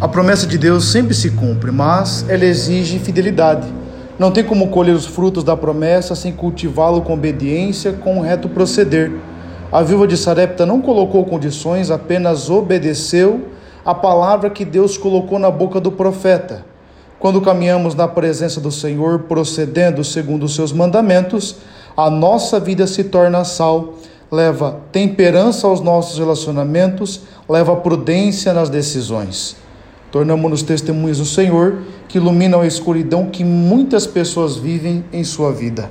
A promessa de Deus sempre se cumpre, mas ela exige fidelidade. Não tem como colher os frutos da promessa sem cultivá-lo com obediência, com um reto proceder. A viúva de Sarepta não colocou condições, apenas obedeceu a palavra que Deus colocou na boca do profeta. Quando caminhamos na presença do Senhor, procedendo segundo os seus mandamentos, a nossa vida se torna sal, leva temperança aos nossos relacionamentos, leva prudência nas decisões. Tornamos-nos testemunhas do Senhor que iluminam a escuridão que muitas pessoas vivem em sua vida.